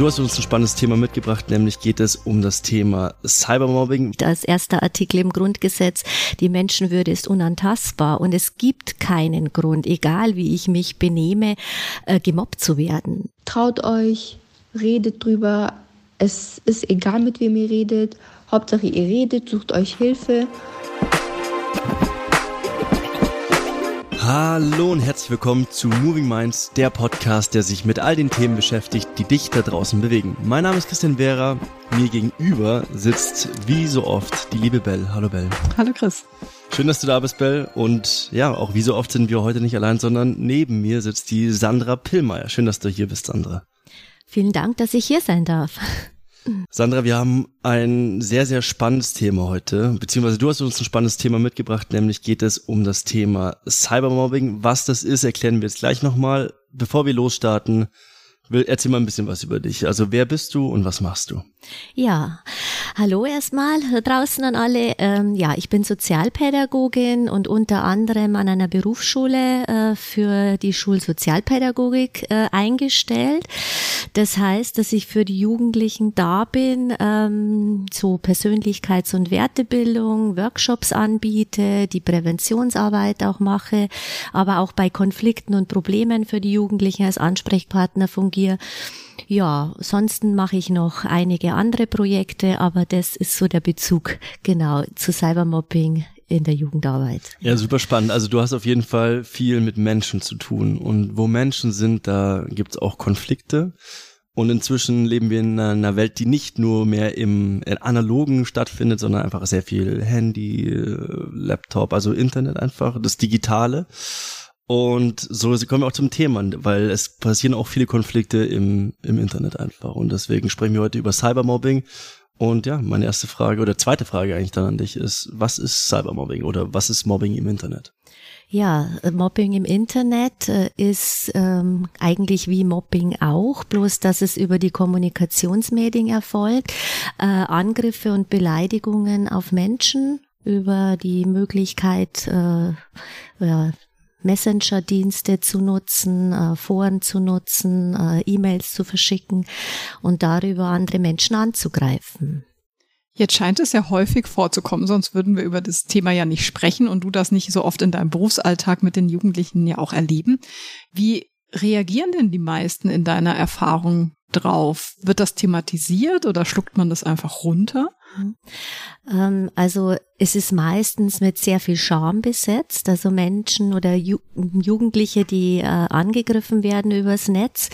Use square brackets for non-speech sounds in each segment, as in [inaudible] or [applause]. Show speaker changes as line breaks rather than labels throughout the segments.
Du hast uns ein spannendes Thema mitgebracht, nämlich geht es um das Thema Cybermobbing.
Das erste Artikel im Grundgesetz, die Menschenwürde ist unantastbar und es gibt keinen Grund, egal wie ich mich benehme, äh, gemobbt zu werden.
Traut euch, redet drüber. Es ist egal, mit wem ihr redet. Hauptsache ihr redet, sucht euch Hilfe.
Hallo und herzlich willkommen zu Moving Minds, der Podcast, der sich mit all den Themen beschäftigt, die dich da draußen bewegen. Mein Name ist Christian Vera, mir gegenüber sitzt wie so oft die liebe Bell. Hallo Bell.
Hallo Chris.
Schön, dass du da bist, Bell. Und ja, auch wie so oft sind wir heute nicht allein, sondern neben mir sitzt die Sandra Pillmeier. Schön, dass du hier bist, Sandra.
Vielen Dank, dass ich hier sein darf.
Sandra, wir haben ein sehr, sehr spannendes Thema heute, beziehungsweise du hast uns ein spannendes Thema mitgebracht, nämlich geht es um das Thema Cybermobbing. Was das ist, erklären wir jetzt gleich nochmal. Bevor wir losstarten, erzähl mal ein bisschen was über dich. Also wer bist du und was machst du?
Ja, hallo erstmal draußen an alle. Ähm, ja, ich bin Sozialpädagogin und unter anderem an einer Berufsschule äh, für die Schulsozialpädagogik äh, eingestellt. Das heißt, dass ich für die Jugendlichen da bin, ähm, so Persönlichkeits- und Wertebildung, Workshops anbiete, die Präventionsarbeit auch mache, aber auch bei Konflikten und Problemen für die Jugendlichen als Ansprechpartner fungiere. Ja, sonst mache ich noch einige andere Projekte, aber das ist so der Bezug genau zu Cybermobbing in der Jugendarbeit.
Ja, super spannend. Also du hast auf jeden Fall viel mit Menschen zu tun. Und wo Menschen sind, da gibt's auch Konflikte. Und inzwischen leben wir in einer Welt, die nicht nur mehr im analogen stattfindet, sondern einfach sehr viel Handy, äh, Laptop, also Internet einfach, das Digitale. Und so kommen wir auch zum Thema, weil es passieren auch viele Konflikte im, im Internet einfach. Und deswegen sprechen wir heute über Cybermobbing. Und ja, meine erste Frage oder zweite Frage eigentlich dann an dich ist, was ist Cybermobbing oder was ist Mobbing im Internet?
Ja, Mobbing im Internet äh, ist ähm, eigentlich wie Mobbing auch, bloß dass es über die Kommunikationsmedien erfolgt. Äh, Angriffe und Beleidigungen auf Menschen über die Möglichkeit, äh, ja, Messenger-Dienste zu nutzen, äh, Foren zu nutzen, äh, E-Mails zu verschicken und darüber andere Menschen anzugreifen.
Jetzt scheint es ja häufig vorzukommen, sonst würden wir über das Thema ja nicht sprechen und du das nicht so oft in deinem Berufsalltag mit den Jugendlichen ja auch erleben. Wie reagieren denn die meisten in deiner Erfahrung drauf? Wird das thematisiert oder schluckt man das einfach runter?
Ähm, also es ist meistens mit sehr viel Scham besetzt. Also Menschen oder Ju Jugendliche, die äh, angegriffen werden übers Netz,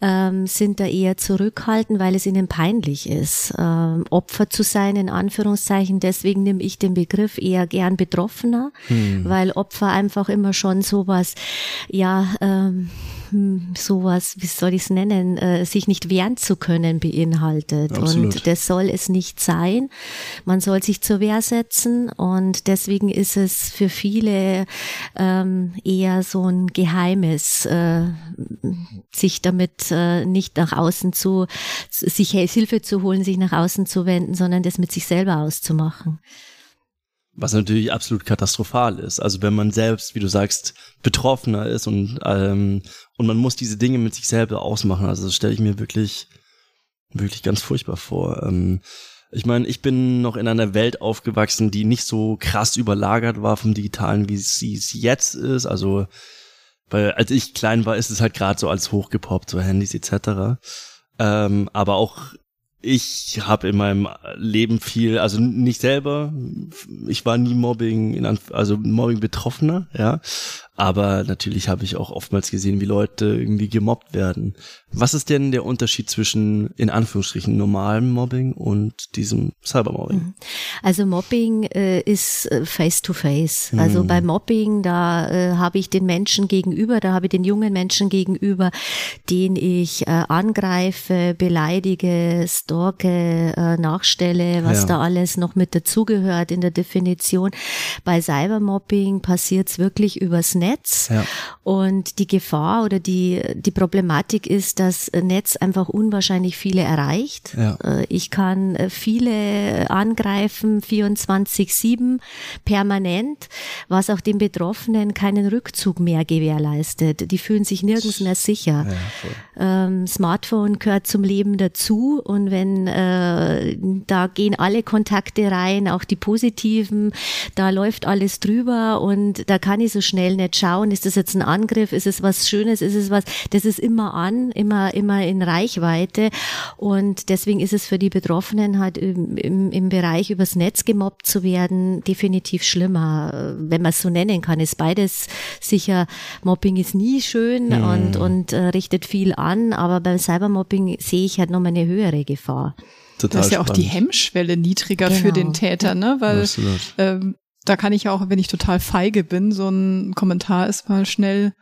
ähm, sind da eher zurückhaltend, weil es ihnen peinlich ist, ähm, Opfer zu sein, in Anführungszeichen. Deswegen nehme ich den Begriff eher gern Betroffener, hm. weil Opfer einfach immer schon sowas, ja, ähm, hm, sowas, wie soll ich es nennen, äh, sich nicht wehren zu können beinhaltet. Absolut. Und das soll es nicht sein. Man soll sich zur Wehr setzen und deswegen ist es für viele ähm, eher so ein Geheimes, äh, sich damit äh, nicht nach außen zu, sich Hilfe zu holen, sich nach außen zu wenden, sondern das mit sich selber auszumachen.
Was natürlich absolut katastrophal ist. Also wenn man selbst, wie du sagst, betroffener ist und, ähm, und man muss diese Dinge mit sich selber ausmachen. Also das stelle ich mir wirklich, wirklich ganz furchtbar vor. Ähm, ich meine, ich bin noch in einer Welt aufgewachsen, die nicht so krass überlagert war vom Digitalen, wie sie es jetzt ist. Also, weil als ich klein war, ist es halt gerade so als hochgepoppt, so Handys etc. Ähm, aber auch ich habe in meinem Leben viel, also nicht selber, ich war nie Mobbing, in Anf also Mobbing Betroffener, ja, aber natürlich habe ich auch oftmals gesehen, wie Leute irgendwie gemobbt werden. Was ist denn der Unterschied zwischen, in Anführungsstrichen, normalem Mobbing und diesem Cybermobbing? Mhm.
Also Mobbing äh, ist face to face. Mhm. Also bei Mobbing, da äh, habe ich den Menschen gegenüber, da habe ich den jungen Menschen gegenüber, den ich äh, angreife, beleidige, stalke, äh, nachstelle, was ja. da alles noch mit dazugehört in der Definition. Bei Cybermobbing passiert es wirklich übers Netz. Ja. Und die Gefahr oder die, die Problematik ist, dass Netz einfach unwahrscheinlich viele erreicht. Ja. Äh, ich kann viele angreifen, 24-7 permanent, was auch den Betroffenen keinen Rückzug mehr gewährleistet. Die fühlen sich nirgends mehr sicher. Ähm, Smartphone gehört zum Leben dazu und wenn äh, da gehen alle Kontakte rein, auch die positiven, da läuft alles drüber und da kann ich so schnell nicht schauen, ist das jetzt ein Angriff, ist es was Schönes, ist es was, das ist immer an, immer, immer in Reichweite. Und deswegen ist es für die Betroffenen halt im, im, im Bereich übers Netz gemobbt zu werden definitiv schlimmer, wenn man es so nennen kann, ist beides sicher, Mobbing ist nie schön mhm. und, und äh, richtet viel an, aber beim Cybermobbing sehe ich halt nochmal eine höhere Gefahr.
Total da ist ja auch die Hemmschwelle niedriger genau. für den Täter, ne? Weil ähm, da kann ich auch, wenn ich total feige bin, so ein Kommentar ist mal schnell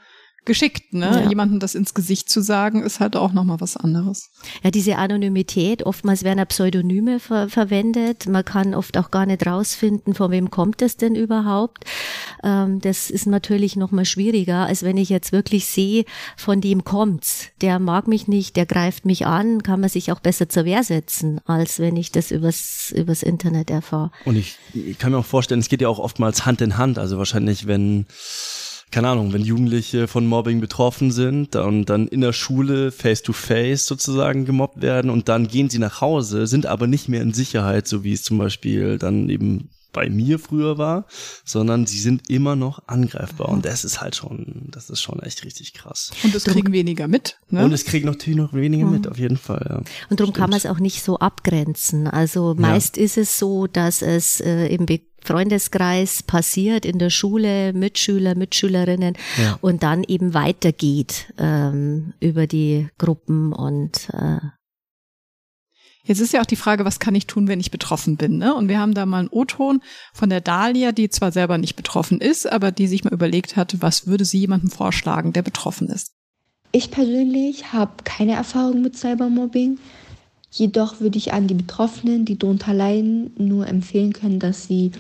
geschickt, ne? Ja. Jemandem das ins Gesicht zu sagen, ist halt auch nochmal was anderes.
Ja, diese Anonymität, oftmals werden Pseudonyme ver verwendet. Man kann oft auch gar nicht rausfinden, von wem kommt es denn überhaupt. Ähm, das ist natürlich nochmal schwieriger, als wenn ich jetzt wirklich sehe, von dem kommt's. Der mag mich nicht, der greift mich an, kann man sich auch besser zur Wehr setzen, als wenn ich das übers, übers Internet erfahre.
Und ich, ich kann mir auch vorstellen, es geht ja auch oftmals Hand in Hand. Also wahrscheinlich, wenn keine Ahnung, wenn Jugendliche von Mobbing betroffen sind und dann in der Schule face to face sozusagen gemobbt werden und dann gehen sie nach Hause, sind aber nicht mehr in Sicherheit, so wie es zum Beispiel dann eben bei mir früher war, sondern sie sind immer noch angreifbar. Und das ist halt schon, das ist schon echt richtig krass.
Und es kriegen weniger mit.
Ne? Und es kriegen natürlich noch weniger mit, auf jeden Fall. Ja.
Und darum kann man es auch nicht so abgrenzen. Also meist ja. ist es so, dass es äh, im Be Freundeskreis passiert in der Schule, Mitschüler, Mitschülerinnen ja. und dann eben weitergeht ähm, über die Gruppen und äh,
Jetzt ist ja auch die Frage, was kann ich tun, wenn ich betroffen bin? Ne? Und wir haben da mal einen O-Ton von der Dahlia, die zwar selber nicht betroffen ist, aber die sich mal überlegt hat, was würde sie jemandem vorschlagen, der betroffen ist?
Ich persönlich habe keine Erfahrung mit Cybermobbing. Jedoch würde ich an die Betroffenen, die darunter leiden, nur empfehlen können, dass sie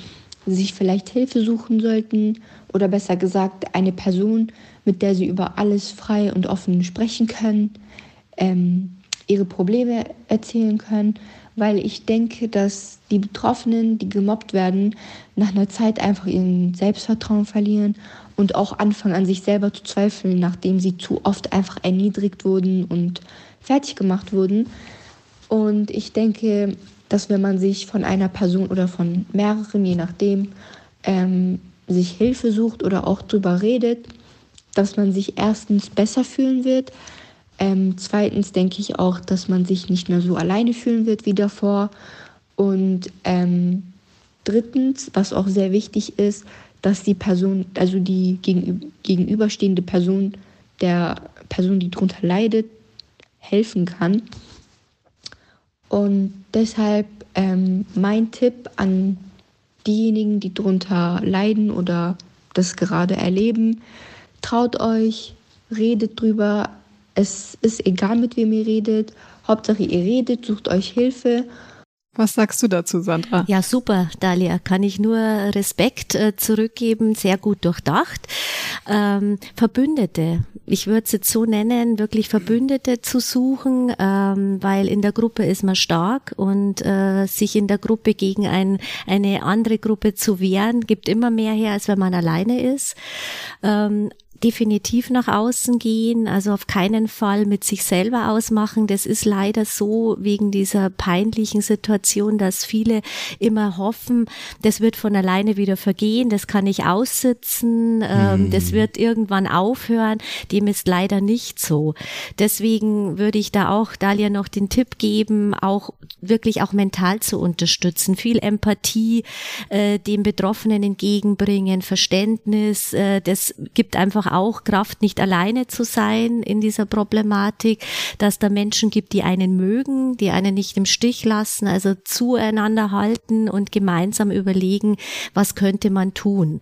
sich vielleicht Hilfe suchen sollten oder besser gesagt eine Person, mit der sie über alles frei und offen sprechen können. Ähm, ihre Probleme erzählen können, weil ich denke, dass die Betroffenen, die gemobbt werden, nach einer Zeit einfach ihren Selbstvertrauen verlieren und auch anfangen an sich selber zu zweifeln, nachdem sie zu oft einfach erniedrigt wurden und fertig gemacht wurden. Und ich denke, dass wenn man sich von einer Person oder von mehreren, je nachdem, ähm, sich Hilfe sucht oder auch drüber redet, dass man sich erstens besser fühlen wird, ähm, zweitens denke ich auch, dass man sich nicht mehr so alleine fühlen wird wie davor. Und ähm, drittens, was auch sehr wichtig ist, dass die Person, also die gegenüberstehende Person der Person, die darunter leidet, helfen kann. Und deshalb ähm, mein Tipp an diejenigen, die darunter leiden oder das gerade erleben, traut euch, redet drüber, es ist egal, mit wem ihr redet. Hauptsache, ihr redet, sucht euch Hilfe.
Was sagst du dazu, Sandra?
Ja, super, Dalia. Kann ich nur Respekt äh, zurückgeben. Sehr gut durchdacht. Ähm, Verbündete. Ich würde es jetzt so nennen, wirklich Verbündete zu suchen, ähm, weil in der Gruppe ist man stark und äh, sich in der Gruppe gegen ein, eine andere Gruppe zu wehren, gibt immer mehr her, als wenn man alleine ist. Ähm, definitiv nach außen gehen, also auf keinen Fall mit sich selber ausmachen. Das ist leider so wegen dieser peinlichen Situation, dass viele immer hoffen, das wird von alleine wieder vergehen, das kann ich aussitzen, ähm, mhm. das wird irgendwann aufhören. Dem ist leider nicht so. Deswegen würde ich da auch Dalia noch den Tipp geben, auch wirklich auch mental zu unterstützen, viel Empathie äh, dem Betroffenen entgegenbringen, Verständnis, äh, das gibt einfach auch Kraft, nicht alleine zu sein in dieser Problematik, dass da Menschen gibt, die einen mögen, die einen nicht im Stich lassen, also zueinander halten und gemeinsam überlegen, was könnte man tun.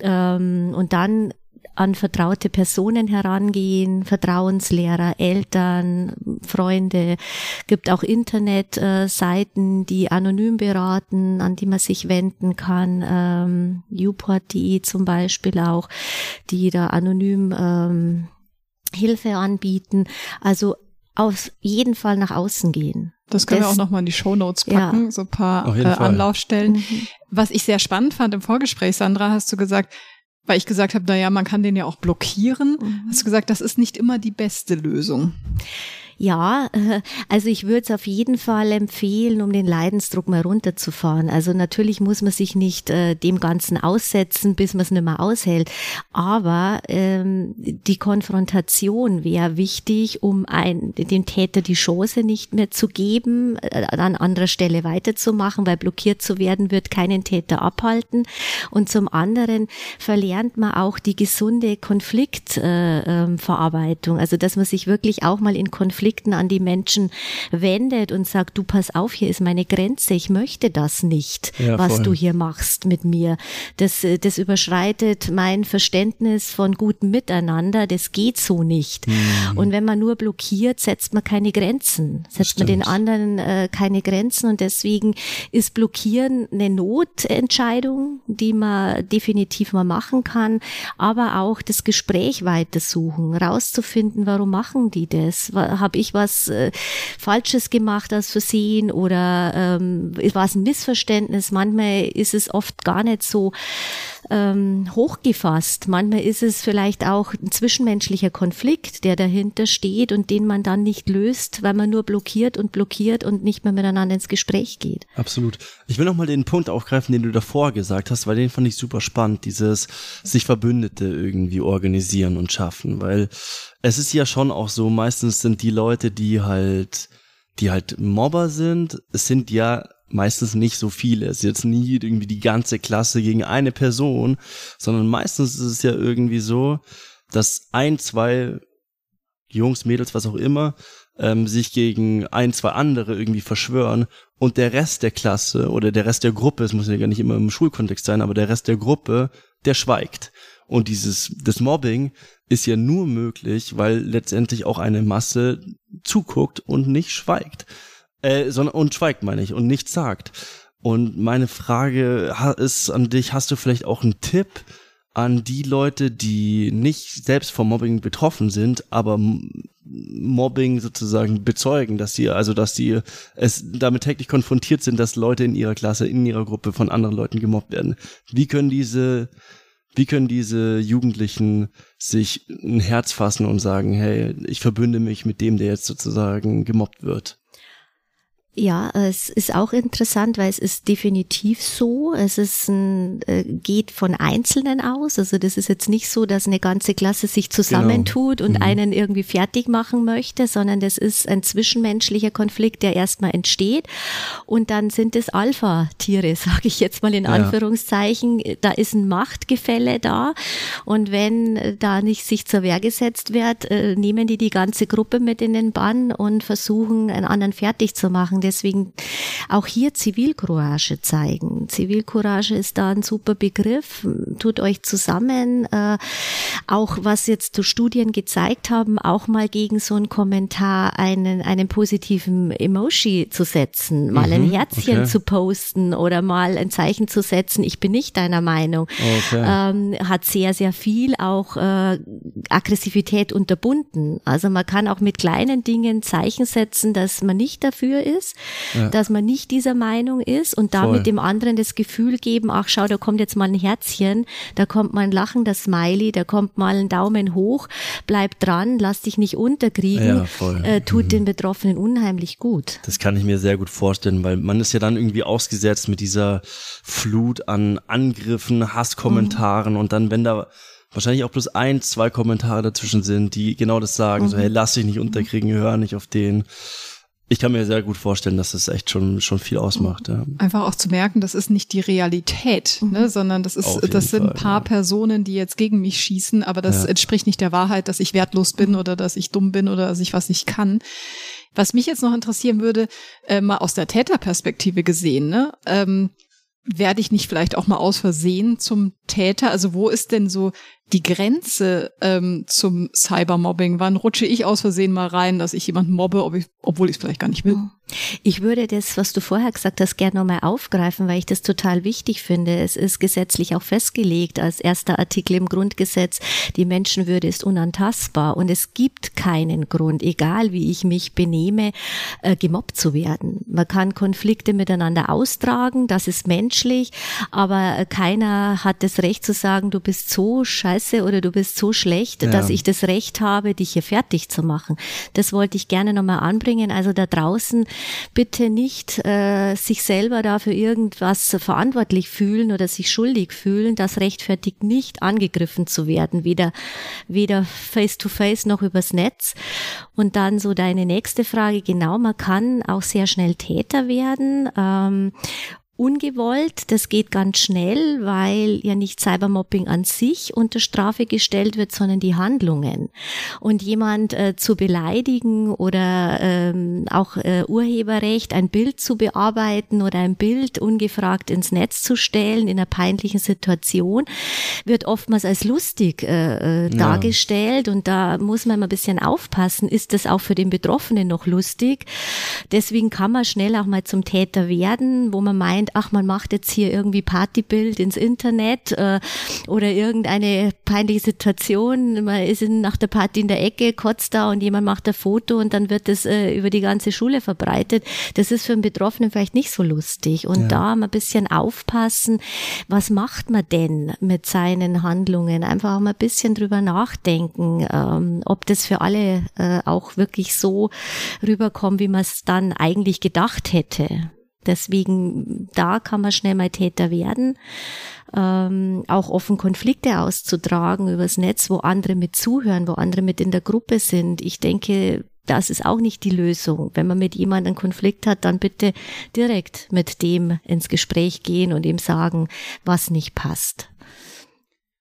Ähm, und dann an vertraute Personen herangehen, Vertrauenslehrer, Eltern, Freunde, gibt auch Internetseiten, die anonym beraten, an die man sich wenden kann, ähm, Uport.de zum Beispiel auch, die da anonym ähm, Hilfe anbieten. Also auf jeden Fall nach außen gehen.
Das können das, wir auch nochmal in die Show Notes packen, ja. so ein paar äh, Anlaufstellen. Mhm. Was ich sehr spannend fand im Vorgespräch, Sandra, hast du gesagt, weil ich gesagt habe, naja, man kann den ja auch blockieren. Mhm. Hast du gesagt, das ist nicht immer die beste Lösung.
Ja, [laughs] also ich würde es auf jeden Fall empfehlen, um den Leidensdruck mal runterzufahren. Also natürlich muss man sich nicht äh, dem Ganzen aussetzen, bis man es nicht mehr aushält. Aber ähm, die Konfrontation wäre wichtig, um ein, dem Täter die Chance nicht mehr zu geben, äh, an anderer Stelle weiterzumachen, weil blockiert zu werden wird keinen Täter abhalten. Und zum anderen verlernt man auch die gesunde Konfliktverarbeitung. Äh, ähm, also dass man sich wirklich auch mal in Konflikt Konflikten an die Menschen wendet und sagt, du pass auf, hier ist meine Grenze, ich möchte das nicht, ja, was du hier machst mit mir. Das, äh, das überschreitet mein Verständnis von gutem Miteinander, das geht so nicht. Mhm. Und wenn man nur blockiert, setzt man keine Grenzen, setzt man den anderen äh, keine Grenzen und deswegen ist Blockieren eine Notentscheidung, die man definitiv mal machen kann, aber auch das Gespräch weitersuchen, rauszufinden, warum machen die das? Habe ich was äh, Falsches gemacht aus Versehen oder ähm, war es ein Missverständnis? Manchmal ist es oft gar nicht so ähm, hochgefasst. Manchmal ist es vielleicht auch ein zwischenmenschlicher Konflikt, der dahinter steht und den man dann nicht löst, weil man nur blockiert und blockiert und nicht mehr miteinander ins Gespräch geht.
Absolut. Ich will noch mal den Punkt aufgreifen, den du davor gesagt hast, weil den fand ich super spannend, dieses sich Verbündete irgendwie organisieren und schaffen, weil es ist ja schon auch so, meistens sind die Leute, die halt die halt Mobber sind, es sind ja meistens nicht so viele. Es ist jetzt nie irgendwie die ganze Klasse gegen eine Person, sondern meistens ist es ja irgendwie so, dass ein, zwei Jungs, Mädels, was auch immer, ähm, sich gegen ein, zwei andere irgendwie verschwören und der Rest der Klasse oder der Rest der Gruppe, es muss ja gar nicht immer im Schulkontext sein, aber der Rest der Gruppe, der schweigt. Und dieses, das Mobbing ist ja nur möglich, weil letztendlich auch eine Masse zuguckt und nicht schweigt äh, sondern und schweigt, meine ich, und nichts sagt. Und meine Frage ist an dich, hast du vielleicht auch einen Tipp an die Leute, die nicht selbst vom Mobbing betroffen sind, aber Mobbing sozusagen bezeugen, dass sie, also dass sie es damit täglich konfrontiert sind, dass Leute in ihrer Klasse, in ihrer Gruppe von anderen Leuten gemobbt werden. Wie können diese, wie können diese Jugendlichen sich ein Herz fassen und sagen, hey, ich verbünde mich mit dem, der jetzt sozusagen gemobbt wird?
Ja, es ist auch interessant, weil es ist definitiv so. Es ist ein, äh, geht von Einzelnen aus. Also das ist jetzt nicht so, dass eine ganze Klasse sich zusammentut genau. und mhm. einen irgendwie fertig machen möchte, sondern das ist ein zwischenmenschlicher Konflikt, der erstmal entsteht. Und dann sind es Alpha-Tiere, [laughs] sage ich jetzt mal in ja. Anführungszeichen. Da ist ein Machtgefälle da. Und wenn da nicht sich zur Wehr gesetzt wird, äh, nehmen die die ganze Gruppe mit in den Bann und versuchen, einen anderen fertig zu machen Deswegen auch hier Zivilcourage zeigen. Zivilcourage ist da ein super Begriff. Tut euch zusammen. Äh, auch was jetzt Studien gezeigt haben, auch mal gegen so einen Kommentar einen, einen positiven Emoji zu setzen, mal mhm, ein Herzchen okay. zu posten oder mal ein Zeichen zu setzen, ich bin nicht deiner Meinung, okay. ähm, hat sehr, sehr viel auch äh, Aggressivität unterbunden. Also man kann auch mit kleinen Dingen Zeichen setzen, dass man nicht dafür ist ja. dass man nicht dieser Meinung ist und damit dem anderen das Gefühl geben, ach schau, da kommt jetzt mal ein Herzchen, da kommt mal ein Lachen, das Smiley, da kommt mal ein Daumen hoch, bleib dran, lass dich nicht unterkriegen, ja, äh, tut mhm. den Betroffenen unheimlich gut.
Das kann ich mir sehr gut vorstellen, weil man ist ja dann irgendwie ausgesetzt mit dieser Flut an Angriffen, Hasskommentaren mhm. und dann, wenn da wahrscheinlich auch bloß ein, zwei Kommentare dazwischen sind, die genau das sagen, mhm. so hey, lass dich nicht unterkriegen, hör nicht auf den ich kann mir sehr gut vorstellen, dass das echt schon schon viel ausmacht. Ja.
Einfach auch zu merken, das ist nicht die Realität, mhm. ne, sondern das ist das sind ein paar ja. Personen, die jetzt gegen mich schießen, aber das ja. entspricht nicht der Wahrheit, dass ich wertlos bin oder dass ich dumm bin oder dass ich was nicht kann. Was mich jetzt noch interessieren würde, äh, mal aus der Täterperspektive gesehen, ne? Ähm, werde ich nicht vielleicht auch mal aus Versehen zum Täter? Also wo ist denn so die Grenze ähm, zum Cybermobbing? Wann rutsche ich aus Versehen mal rein, dass ich jemanden mobbe, ob ich, obwohl ich es vielleicht gar nicht will?
Ich würde das, was du vorher gesagt hast, gerne nochmal aufgreifen, weil ich das total wichtig finde. Es ist gesetzlich auch festgelegt als erster Artikel im Grundgesetz, die Menschenwürde ist unantastbar und es gibt keinen Grund, egal wie ich mich benehme, äh, gemobbt zu werden. Man kann Konflikte miteinander austragen, das ist menschlich, aber keiner hat das Recht zu sagen, du bist so scheiße oder du bist so schlecht, ja. dass ich das Recht habe, dich hier fertig zu machen. Das wollte ich gerne nochmal anbringen. Also da draußen bitte nicht äh, sich selber dafür irgendwas verantwortlich fühlen oder sich schuldig fühlen. Das rechtfertigt nicht angegriffen zu werden, weder, weder face to face noch übers Netz. Und dann so deine nächste Frage, genau, man kann auch sehr schnell Täter werden. Ähm, ungewollt. Das geht ganz schnell, weil ja nicht Cybermobbing an sich unter Strafe gestellt wird, sondern die Handlungen. Und jemand äh, zu beleidigen oder ähm, auch äh, Urheberrecht, ein Bild zu bearbeiten oder ein Bild ungefragt ins Netz zu stellen in einer peinlichen Situation, wird oftmals als lustig äh, äh, dargestellt. Und da muss man mal ein bisschen aufpassen, ist das auch für den Betroffenen noch lustig? Deswegen kann man schnell auch mal zum Täter werden, wo man meint, ach, man macht jetzt hier irgendwie Partybild ins Internet äh, oder irgendeine peinliche Situation, man ist in, nach der Party in der Ecke, kotzt da und jemand macht ein Foto und dann wird das äh, über die ganze Schule verbreitet. Das ist für einen Betroffenen vielleicht nicht so lustig. Und ja. da mal ein bisschen aufpassen, was macht man denn mit seinen Handlungen? Einfach auch mal ein bisschen drüber nachdenken, ähm, ob das für alle äh, auch wirklich so rüberkommt, wie man es dann eigentlich gedacht hätte. Deswegen, da kann man schnell mal Täter werden. Ähm, auch offen Konflikte auszutragen übers Netz, wo andere mit zuhören, wo andere mit in der Gruppe sind. Ich denke, das ist auch nicht die Lösung. Wenn man mit jemandem einen Konflikt hat, dann bitte direkt mit dem ins Gespräch gehen und ihm sagen, was nicht passt.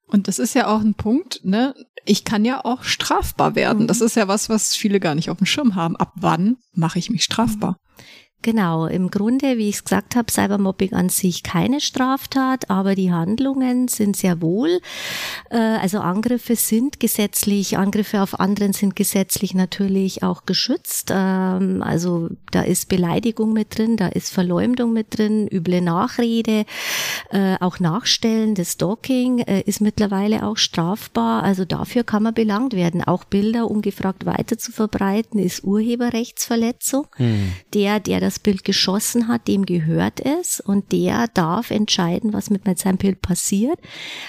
Und das ist ja auch ein Punkt, ne? Ich kann ja auch strafbar werden. Das ist ja was, was viele gar nicht auf dem Schirm haben. Ab wann mache ich mich strafbar?
Genau, im Grunde, wie ich es gesagt habe, Cybermobbing an sich keine Straftat, aber die Handlungen sind sehr wohl. Äh, also Angriffe sind gesetzlich, Angriffe auf anderen sind gesetzlich natürlich auch geschützt. Ähm, also da ist Beleidigung mit drin, da ist Verleumdung mit drin, üble Nachrede, äh, auch Nachstellen, das Stalking äh, ist mittlerweile auch strafbar. Also dafür kann man belangt werden. Auch Bilder ungefragt weiter zu verbreiten, ist Urheberrechtsverletzung. Hm. Der, der das Bild geschossen hat, dem gehört es und der darf entscheiden, was mit seinem Bild passiert.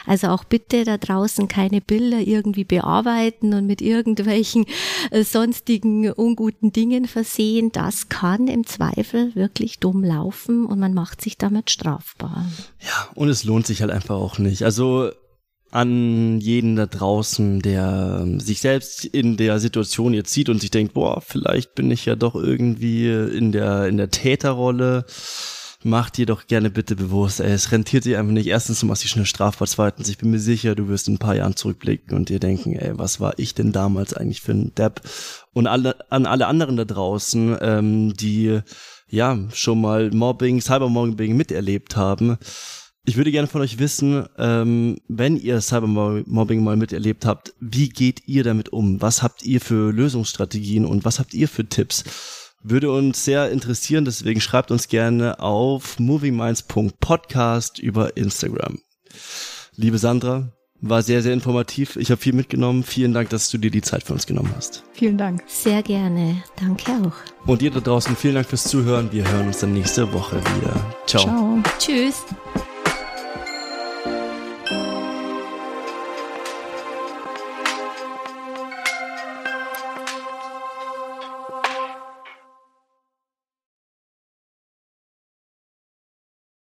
Also auch bitte da draußen keine Bilder irgendwie bearbeiten und mit irgendwelchen äh, sonstigen unguten Dingen versehen. Das kann im Zweifel wirklich dumm laufen und man macht sich damit strafbar.
Ja, und es lohnt sich halt einfach auch nicht. Also an jeden da draußen, der ähm, sich selbst in der Situation jetzt sieht und sich denkt, boah, vielleicht bin ich ja doch irgendwie in der, in der Täterrolle. Macht dir doch gerne bitte bewusst, ey, es rentiert sich einfach nicht. Erstens, du machst dich schnell strafbar. Zweitens, ich bin mir sicher, du wirst in ein paar Jahren zurückblicken und dir denken, ey, was war ich denn damals eigentlich für ein Depp? Und alle, an alle anderen da draußen, ähm, die, ja, schon mal Mobbing, Cybermobbing miterlebt haben, ich würde gerne von euch wissen, ähm, wenn ihr Cybermobbing mal miterlebt habt, wie geht ihr damit um? Was habt ihr für Lösungsstrategien und was habt ihr für Tipps? Würde uns sehr interessieren, deswegen schreibt uns gerne auf movieminds.podcast über Instagram. Liebe Sandra, war sehr, sehr informativ. Ich habe viel mitgenommen. Vielen Dank, dass du dir die Zeit für uns genommen hast.
Vielen Dank.
Sehr gerne. Danke auch.
Und ihr da draußen, vielen Dank fürs Zuhören. Wir hören uns dann nächste Woche wieder. Ciao. Ciao.
Tschüss.